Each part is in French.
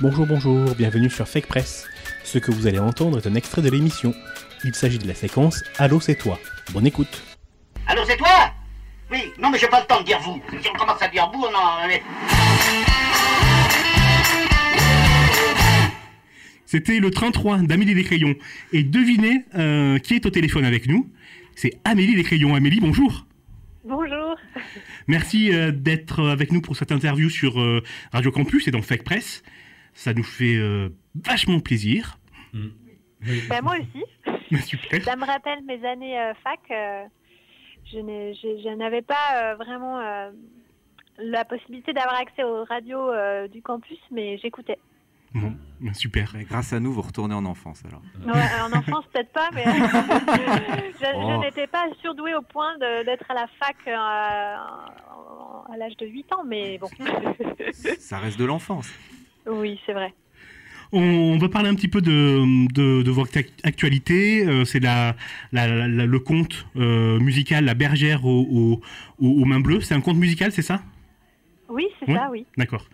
Bonjour, bonjour, bienvenue sur Fake Press. Ce que vous allez entendre est un extrait de l'émission. Il s'agit de la séquence Allô, c'est toi. Bonne écoute. Allô, c'est toi? Oui, non, mais j'ai pas le temps de dire vous. Si on commence à dire vous, on en. C'était le 33 d'Amélie Les Crayons. Et devinez euh, qui est au téléphone avec nous? C'est Amélie Les Crayons. Amélie, bonjour. Bonjour. Merci euh, d'être avec nous pour cette interview sur euh, Radio Campus et dans Fake Press. Ça nous fait euh, vachement plaisir. Bah, moi aussi. Super. Ça me rappelle mes années euh, fac. euh, je n'ai- je- je n'avais pas euh, vraiment euh, la possibilité d'avoir accès aux radios euh, du campus, mais j'écoutais. Bon, ben, super. Mais grâce à nous, vous retournez en enfance alors. Ouais, en enfance, peut-être pas, mais je, je Oh. n'étais pas surdouée au point de- d'être à la fac euh, à l'âge de 8 ans, mais bon. Ça reste de l'enfance. Oui, c'est vrai. On, va parler un petit peu de, de, de votre ac- actualité. Euh, c'est la, la- la- le conte euh, musical La Bergère au- au- au- aux mains bleues. C'est un conte musical, c'est ça? Oui, c'est Ouais. ça, oui. D'accord.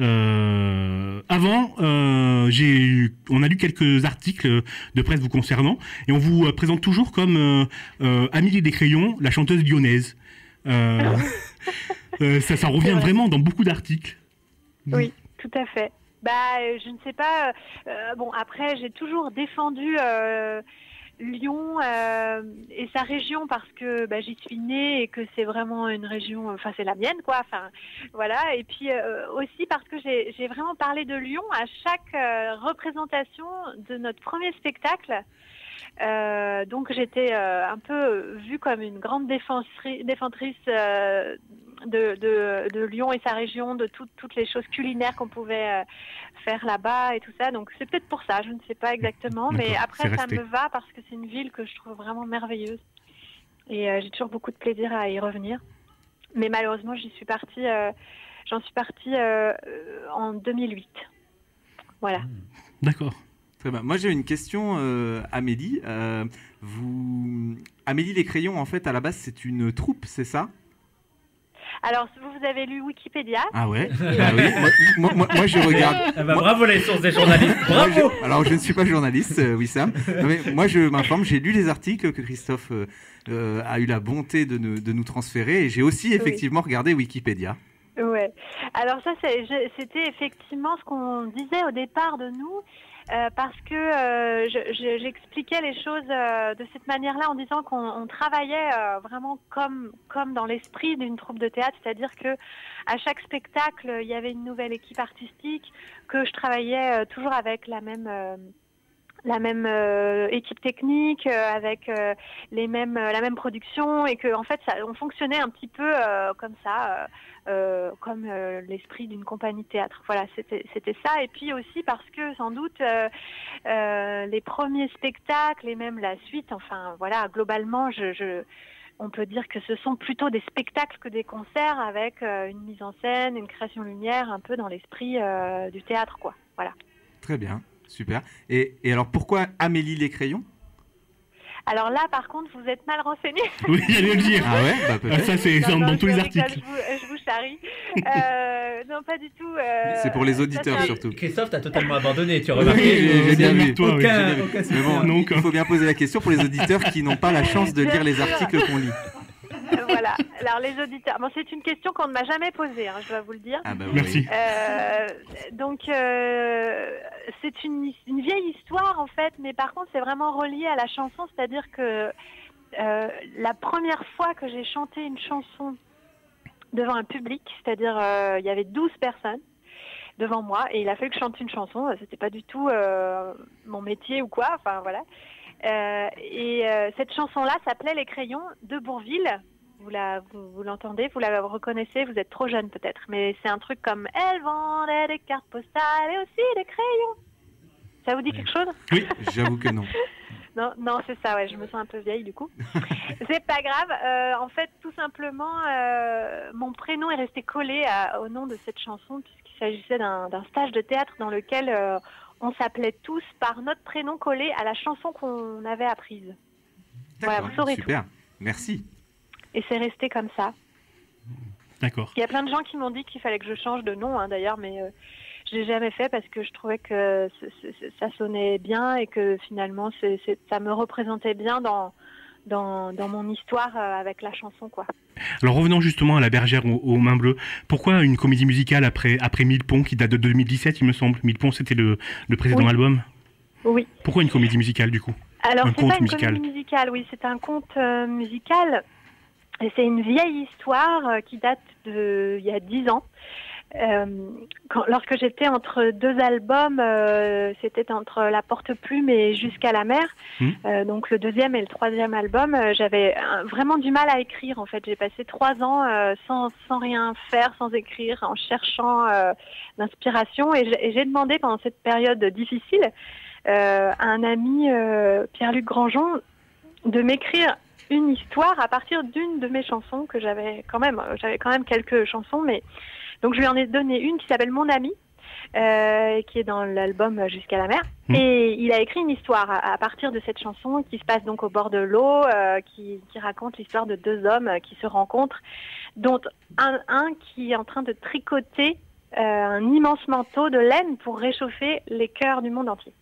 Euh, avant, on a lu quelques articles de presse vous concernant et on vous présente toujours comme Amélie Descrayons, la chanteuse lyonnaise. Ça, ça revient vrai. vraiment dans beaucoup d'articles. Oui, tout à fait. Bah, euh, je ne sais pas. euh, euh, bon, après, j'ai toujours défendu Lyon et sa région parce que bah, j'y suis née et que c'est vraiment une région. Enfin, c'est la mienne, quoi. Enfin, voilà. Et puis aussi parce que j'ai vraiment parlé de Lyon à chaque représentation de notre premier spectacle. Donc j'étais un peu vue comme une grande défensri- défentrice de, de, de Lyon et sa région, de tout- toutes les choses culinaires qu'on pouvait euh, faire là-bas et tout ça. Donc c'est peut-être pour ça, je ne sais pas exactement. Mais D'accord, après, ça me va parce que c'est une ville que je trouve vraiment merveilleuse. Et euh, j'ai toujours beaucoup de plaisir à y revenir. Mais malheureusement, j'y suis partie, euh, j'en suis partie euh, en 2008. Voilà. D'accord. Très bien. Moi, j'ai une question, Amélie. Vous... Amélie Les Crayons, en fait, à la base, c'est une troupe, c'est ça? Alors, vous, vous avez lu Wikipédia Ah ouais Ah oui. Moi, moi- moi- moi, je regarde. Ah bah, Moi- bravo les sources des journalistes, Moi, bravo je- alors, je ne suis pas journaliste, euh, Wissam. Non, mais moi, je m'informe. J'ai lu les articles que Christophe euh, euh, a eu la bonté de, nous- de nous transférer. Et j'ai aussi, effectivement, regardé Wikipédia. Ouais. Alors ça, c'était effectivement ce qu'on disait au départ de nous, euh, parce que euh, je- je- j'expliquais les choses euh, de cette manière-là en disant qu'on on travaillait vraiment comme comme dans l'esprit d'une troupe de théâtre, c'est-à-dire que à chaque spectacle, il y avait une nouvelle équipe artistique, que je travaillais toujours avec la même la même euh, équipe technique, euh, avec euh, les mêmes, la même production, et que en fait, ça, on fonctionnait un petit peu comme ça, comme l'esprit d'une compagnie théâtre. Voilà, c'était ça. Et puis aussi parce que sans doute les premiers spectacles et même la suite, enfin voilà, globalement, je, je on peut dire que ce sont plutôt des spectacles que des concerts avec une mise en scène, une création lumière, un peu dans l'esprit du théâtre, quoi. Voilà. Très bien. Super. Et, et alors, pourquoi Amélie Les Crayons Alors là, par contre, vous êtes mal renseigné. Oui, j'allais le dire. Ah ouais? Bah, Ah, ça, c'est dans, tous les articles. Je vous, je vous charrie. Euh, non, pas du tout. euh, C'est pour les ça, auditeurs, un- surtout. Christophe, t'as totalement abandonné, tu as Oui, remarqué j'ai- j'ai bien vu. Toi, aucun, j'ai bien vu. aucun Mais bon, Donc, il faut bien poser la question pour les auditeurs qui n'ont pas la chance de lire les articles qu'on lit. Voilà. Alors, les auditeurs. Bon, c'est une question qu'on ne m'a jamais posée, hein, je dois vous le dire. Ah bah oui. Merci. Euh, donc, euh, c'est une, une vieille histoire en fait, mais par contre, c'est vraiment relié à la chanson, c'est-à-dire que euh, la première fois que j'ai chanté une chanson devant un public, c'est-à-dire euh, il y avait 12 personnes devant moi et il a fallu que je chante une chanson, c'était pas du tout euh, mon métier ou quoi, enfin voilà. Euh, et euh, cette chanson-là s'appelait Les crayons de Bourville. Vous la, vous, vous l'entendez, vous la reconnaissez, vous êtes trop jeune peut-être, mais c'est un truc comme Elle vendait des cartes postales et aussi des crayons. Ça vous dit quelque chose? J'avoue que non. Non, non, c'est ça, ouais, je me sens un peu vieille du coup. c'est pas grave. euh, en fait, tout simplement, euh, mon prénom est resté collé à- au nom de cette chanson, puisqu'il s'agissait d'un d'un stage de théâtre dans lequel euh, on s'appelait tous par notre prénom collé à la chanson qu'on avait apprise. Voilà, D'accord, vous saurez Super. Merci. Et c'est resté comme ça. D'accord. Il y a plein de gens qui m'ont dit qu'il fallait que je change de nom, hein, d'ailleurs, mais euh, je l'ai jamais fait parce que je trouvais que ça sonnait bien et que finalement ça me représentait bien dans dans, dans mon histoire euh, avec la chanson quoi. Alors revenons justement à La Bergère aux, aux mains bleues. Pourquoi une comédie musicale après, après Mille Ponts qui date de 2017 il me semble? Mille Ponts c'était le, le précédent Oui. album? Oui. Pourquoi une comédie musicale du coup? Alors Un conte pas une musical. comédie musicale, oui, c'est un conte euh, musical. C'est une vieille histoire euh, qui date de il y a dix ans. Euh, quand, lorsque j'étais entre deux albums, euh, c'était entre La Porte Plume et Jusqu'à la mer. Euh, donc le deuxième et le troisième album, j'avais vraiment du mal à écrire. En fait, j'ai passé trois ans sans, sans rien faire, sans écrire, en cherchant l'inspiration. Et j'ai demandé pendant cette période difficile à un ami, Pierre-Luc Grandjean, de m'écrire une histoire à partir d'une de mes chansons que j'avais quand même, euh, j'avais quand même quelques chansons, mais donc je lui en ai donné une qui s'appelle Mon ami, euh, qui est dans l'album Jusqu'à la mer, Mhm. et il a écrit une histoire à, à partir de cette chanson qui se passe donc au bord de l'eau, euh, qui, qui raconte l'histoire de deux hommes qui se rencontrent, dont un, un qui est en train de tricoter euh, un immense manteau de laine pour réchauffer les cœurs du monde entier.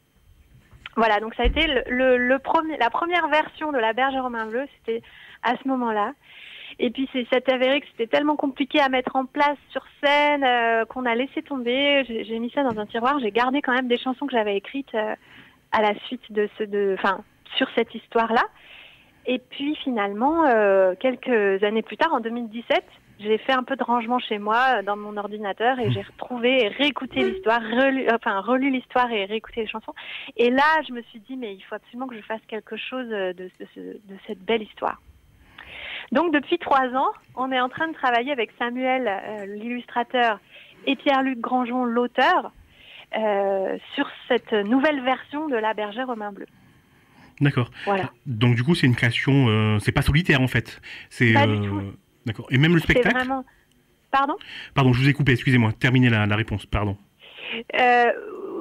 Voilà, donc ça a été le, la première version de La Bergère aux mains bleues, c'était à ce moment-là. Et puis c'est s'est avéré que c'était tellement compliqué à mettre en place sur scène euh, qu'on a laissé tomber. J'ai j'ai mis ça dans un tiroir. J'ai gardé quand même des chansons que j'avais écrites euh, à la suite de ce, de, enfin, sur cette histoire-là. Et puis finalement, euh, quelques années plus tard, en 2017, j'ai fait un peu de rangement chez moi euh, dans mon ordinateur et j'ai retrouvé et réécouté l'histoire, relu, enfin relu l'histoire et réécouté les chansons. Et là, je me suis dit, mais il faut absolument que je fasse quelque chose de, de, ce- de cette belle histoire. Donc depuis trois ans, on est en train de travailler avec Samuel, euh, l'illustrateur, et Pierre-Luc Grandjean, l'auteur, euh, sur cette nouvelle version de La Bergère aux mains bleues. D'accord. Voilà. Donc du coup c'est une création, euh, c'est pas solitaire en fait. C'est Pas du euh, tout. D'accord. Et même le spectacle vraiment. Pardon? Pardon, je vous ai coupé, excusez-moi. Terminez la, la réponse, pardon. Euh,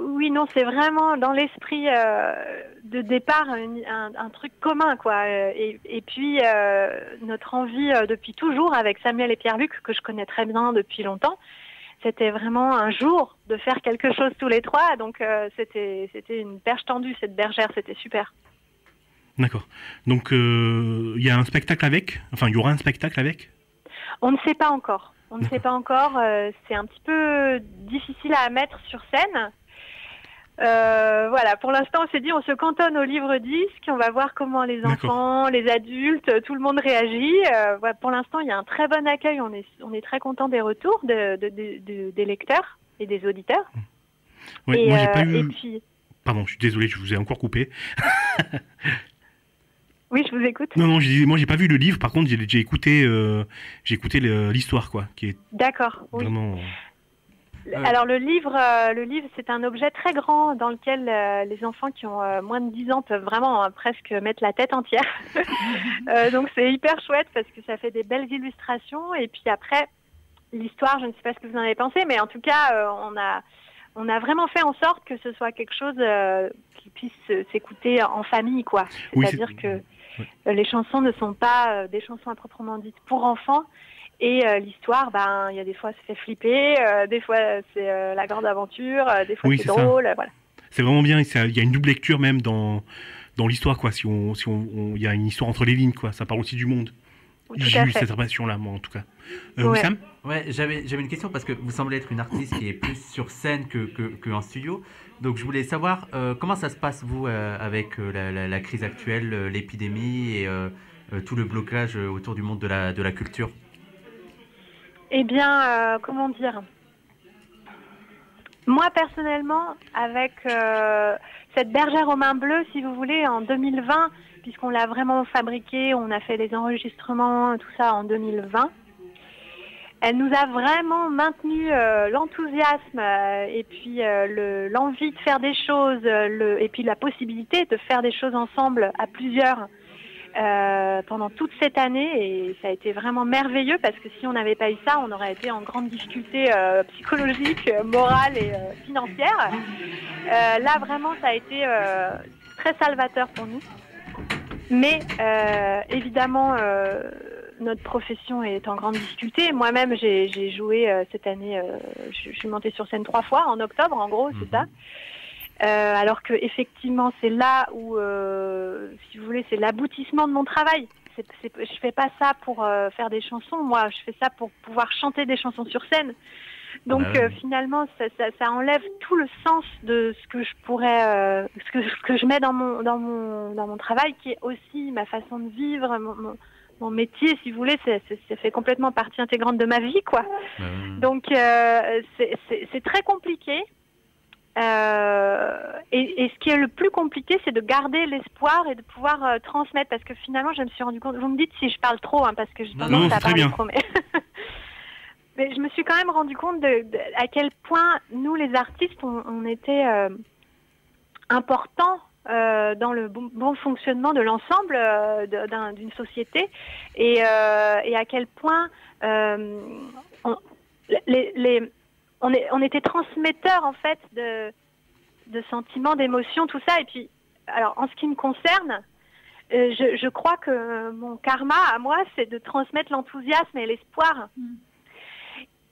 oui, non, c'est vraiment dans l'esprit euh, de départ un, un- un truc commun, quoi. Euh, Et, et puis euh, notre envie depuis toujours avec Samuel et Pierre-Luc, que je connais très bien depuis longtemps, c'était vraiment un jour de faire quelque chose tous les trois. Donc c'était c'était une perche tendue cette bergère, c'était super. D'accord. Donc euh, il y a un spectacle avec? Enfin, il y aura un spectacle avec? On ne sait pas encore. On ne sait pas encore. euh, c'est un petit peu difficile à mettre sur scène. Euh, voilà, pour l'instant, on s'est dit, on se cantonne au livre disque, on va voir comment les enfants, les adultes, tout le monde réagit. Euh, voilà, pour l'instant, il y a un très bon accueil, on est, on est très content des retours de, de- de- de- des lecteurs et des auditeurs. Ouais, et, Moi j'ai euh, pas et eu. puis, Pardon, je suis désolé, je vous ai encore coupé. oui, je vous écoute. Non, non, moi j'ai pas vu le livre. Par contre, j'ai écouté, euh, j'ai écouté le- l'histoire, quoi, qui est D'accord. Oui. vraiment. Alors le livre, euh, le livre, c'est un objet très grand dans lequel euh, les enfants qui ont euh, moins de 10 ans peuvent vraiment euh, presque mettre la tête entière. Euh, donc c'est hyper chouette parce que ça fait des belles illustrations et puis après l'histoire, je ne sais pas ce que vous en avez pensé, mais en tout cas euh, on a on a vraiment fait en sorte que ce soit quelque chose euh, qui puisse euh, s'écouter en famille, quoi. C'est-à-dire c'est- que euh, les chansons ne sont pas euh, des chansons à proprement dites pour enfants. Et euh, l'histoire, ben, il y a des fois, ça fait flipper, euh, des fois, c'est euh, la grande aventure, euh, des fois, Oui, c'est drôle, euh, voilà. C'est vraiment bien. Il y a une double lecture même dans dans l'histoire, quoi. Si on, si on, on- il y a une histoire entre les lignes, quoi. Ça parle aussi du monde. J'ai eu cette impression-là, moi, en tout cas. Euh, Ouais. Wissam? Ouais, j'avais j'avais une question parce que vous semblez être une artiste qui est plus sur scène que, que, que en studio. Donc je voulais savoir euh, comment ça se passe vous euh, avec euh, la, crise actuelle, l'épidémie et tout le blocage autour du monde de la, de la culture? Eh bien, comment dire? Moi, personnellement, avec cette bergère aux mains bleues, si vous voulez, en 2020, puisqu'on l'a vraiment fabriquée, on a fait les enregistrements, tout ça en 2020, elle nous a vraiment maintenu euh, l'enthousiasme euh, et puis euh, le- l'envie de faire des choses, et puis la possibilité de faire des choses ensemble à plusieurs pendant toute cette année et ça a été vraiment merveilleux parce que si on n'avait pas eu ça, on aurait été en grande difficulté psychologique, morale et financière. Là, vraiment, ça a été très salvateur pour nous. Mais évidemment, notre profession est en grande difficulté. Moi-même, j'ai joué euh, cette année, euh, je, suis montée sur scène trois fois en octobre, en gros, c'est Mhm. ça. Euh, alors que effectivement, c'est là où, si vous voulez, c'est l'aboutissement de mon travail. Je fais pas ça pour faire des chansons, moi, je fais ça pour pouvoir chanter des chansons sur scène. Donc Ah finalement, ça, ça, ça enlève tout le sens de ce que je pourrais, ce que, ce que je mets dans mon dans mon dans mon travail, qui est aussi ma façon de vivre, mon, mon, mon métier, si vous voulez, c'est, ça fait complètement partie intégrante de ma vie, quoi. Euh, Donc euh, c'est- très compliqué. Euh, et, et ce qui est le plus compliqué, c'est de garder l'espoir et de pouvoir euh, transmettre. Parce que finalement, je me suis rendu compte. Vous me dites si je parle trop, hein, parce que je Non, non, à parler bien. trop. Mais... mais je me suis quand même rendu compte de, de- à quel point nous, les artistes, on, on était importants euh, dans le bon, bon fonctionnement de l'ensemble euh, d'une société et, euh, et à quel point euh, on, les, les- on, est, on était transmetteurs en fait de, de sentiments, d'émotions, tout ça. Et puis, alors en ce qui me concerne, euh, je, je crois que mon karma à moi, c'est de transmettre l'enthousiasme et l'espoir.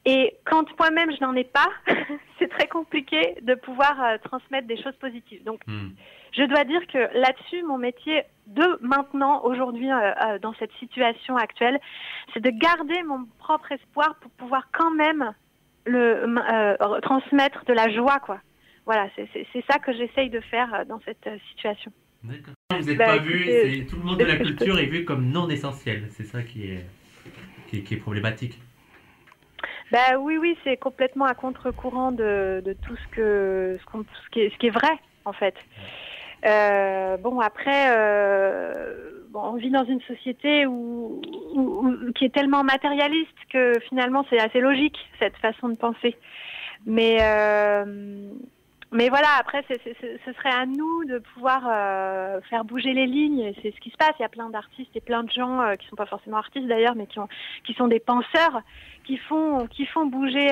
Et quand moi-même je n'en ai pas, c'est très compliqué de pouvoir euh, transmettre des choses positives. Donc hmm. Je dois dire que là-dessus, mon métier de maintenant, aujourd'hui, euh, euh, dans cette situation actuelle, c'est de garder mon propre espoir pour pouvoir quand même le euh, transmettre de la joie, quoi. Voilà, c'est- ça que j'essaye de faire dans cette situation. D'accord. Vous n'êtes Bah, pas vu, tout le monde de la culture est vu comme non essentiel. C'est ça qui est, qui est, qui est problématique. Bah oui, oui, c'est complètement à contre-courant de, de tout ce que ce, qu'on- ce qui est, ce qui est vrai en fait. Euh, bon après, euh, on vit dans une société où, qui est tellement matérialiste que finalement c'est assez logique cette façon de penser. Mais euh, mais voilà, après ce serait à nous de pouvoir faire bouger les lignes. C'est ce qui se passe. Il y a plein d'artistes et plein de gens qui sont pas forcément artistes d'ailleurs, mais qui ont qui sont des penseurs qui font qui font bouger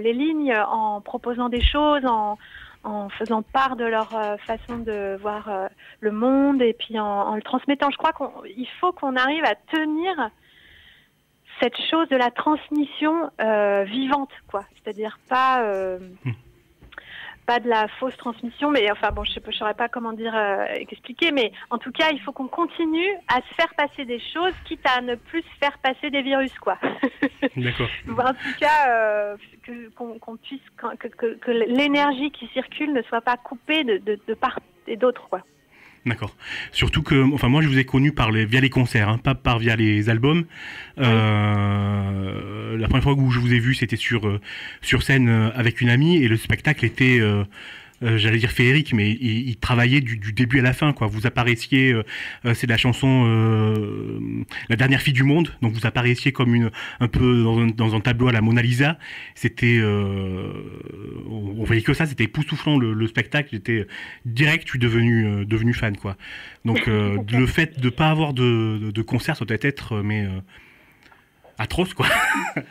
les lignes en proposant des choses, en en faisant part de leur euh, façon de voir euh, le monde et puis en, le transmettant. Je crois qu'il faut qu'on arrive à tenir cette chose de la transmission euh, vivante, quoi. C'est-à-dire pas Hmm. Pas de la fausse transmission, mais enfin bon, je ne saurais pas comment dire euh, expliquer, mais en tout cas, il faut qu'on continue à se faire passer des choses, quitte à ne plus se faire passer des virus, quoi. D'accord. en tout cas, euh, que- qu'on qu'on puisse que, que- que l'énergie qui circule ne soit pas coupée de, de, de part et d'autre, quoi. D'accord. Surtout que, enfin, moi, je vous ai connu par les, via les concerts, hein, pas par via les albums. Euh, la première fois où je vous ai vu, c'était sur euh, sur scène euh, avec une amie et le spectacle était, euh, j'allais dire féerique, mais il, il travaillait du, du début à la fin, quoi. Vous apparaissiez, euh, euh, c'est la chanson La dernière fille du monde, donc vous apparaissiez comme une un peu dans un, dans un tableau à la Mona Lisa. C'était, on, on voyait que ça, c'était époustouflant le, le spectacle. J'étais direct, je suis devenu devenu fan, quoi. Donc le fait de pas avoir de, de, de concert, ça doit être, mais atroce, quoi.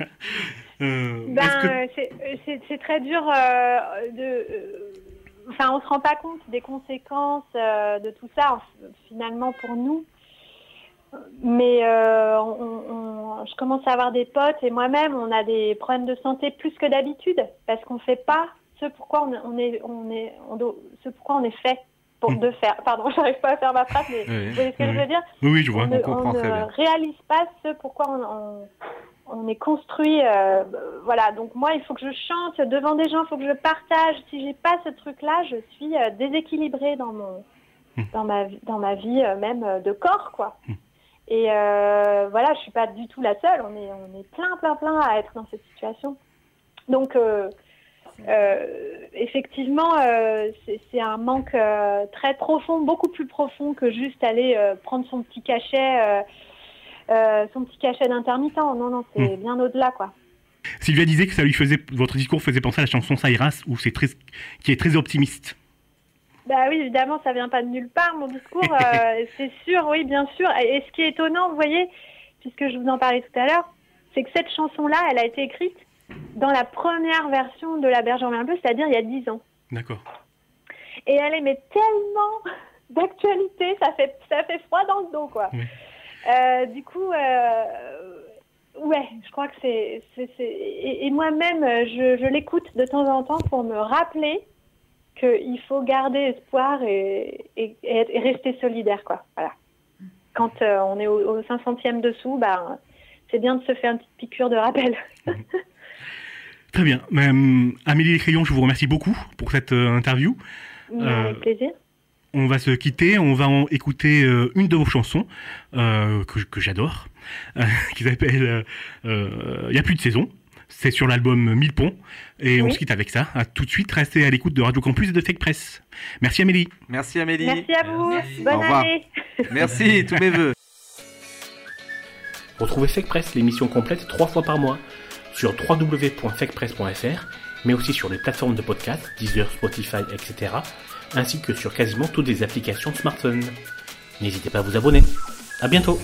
Euh, Ben, c'est- très dur euh, de. Enfin, on se rend pas compte des conséquences euh, de tout ça en- finalement pour nous. Mais euh, on- on- je commence à avoir des potes et moi-même, on a des problèmes de santé plus que d'habitude parce qu'on fait pas ce pourquoi on, on est, on est, doit- ce pourquoi on est fait pour Mm. de faire. Pardon, j'arrive pas à faire ma phrase, mais Oui. vous voyez ce que Oui. je veux dire? Oui, je vois. on ne, on ne réalise pas ce pourquoi on, on- est construit. euh, voilà, donc moi, il faut que je chante devant des gens, il faut que je partage. Si j'ai pas ce truc-là, je suis euh, déséquilibrée dans mon, Hmm. dans ma, vie- dans ma vie euh, même de corps, quoi. Hmm. Et voilà, je suis pas du tout la seule. On est, on est plein, plein, plein à être dans cette situation. Donc, effectivement, c'est un manque très profond, beaucoup plus profond que juste aller prendre son petit cachet, euh, son petit cachet d'intermittent. Non, non, c'est bien au-delà, quoi. Sylvia disait que ça lui faisait, votre discours faisait penser à la chanson Cyrus, où c'est très, qui est très optimiste. Bah oui, évidemment, ça vient pas de nulle part, mon discours, euh, c'est sûr, oui, bien sûr. Et, ce qui est étonnant, vous voyez, puisque je vous en parlais tout à l'heure, c'est que cette chanson-là, elle a été écrite dans la première version de La Berge en Mer Bleue, c'est-à-dire il y a dix ans. D'accord. Et elle est mais tellement d'actualité, ça fait, ça fait froid dans le dos, quoi. Oui. Euh, du coup, euh, ouais, je crois que c'est. Et, et moi-même, je, je l'écoute de temps en temps pour me rappeler qu'il faut garder espoir et, rester solidaire, quoi. Voilà. Quand euh, on est au, au 500e dessous, bah, c'est bien de se faire une petite piqûre de rappel. Très bien. Amélie Descrayons, je vous remercie beaucoup pour cette interview. Avec plaisir. On va se quitter, on va en écouter euh, une de vos chansons euh, que, que j'adore, euh, qui s'appelle euh, Il y a plus de saison. C'est sur l'album Mille Ponts. Et on se quitte avec ça. À tout de suite, restez à l'écoute de Radio Campus et de Fake Press. Merci Amélie. Merci Amélie. Merci à vous. Merci. Bonne Au revoir. année. Merci, tous mes voeux. Retrouvez Fake Press, l'émission complète, trois fois par mois sur www.fakepress.fr, mais aussi sur les plateformes de podcast, Deezer, Spotify, etc., ainsi que sur quasiment toutes les applications smartphone. N'hésitez pas à vous abonner. À bientôt!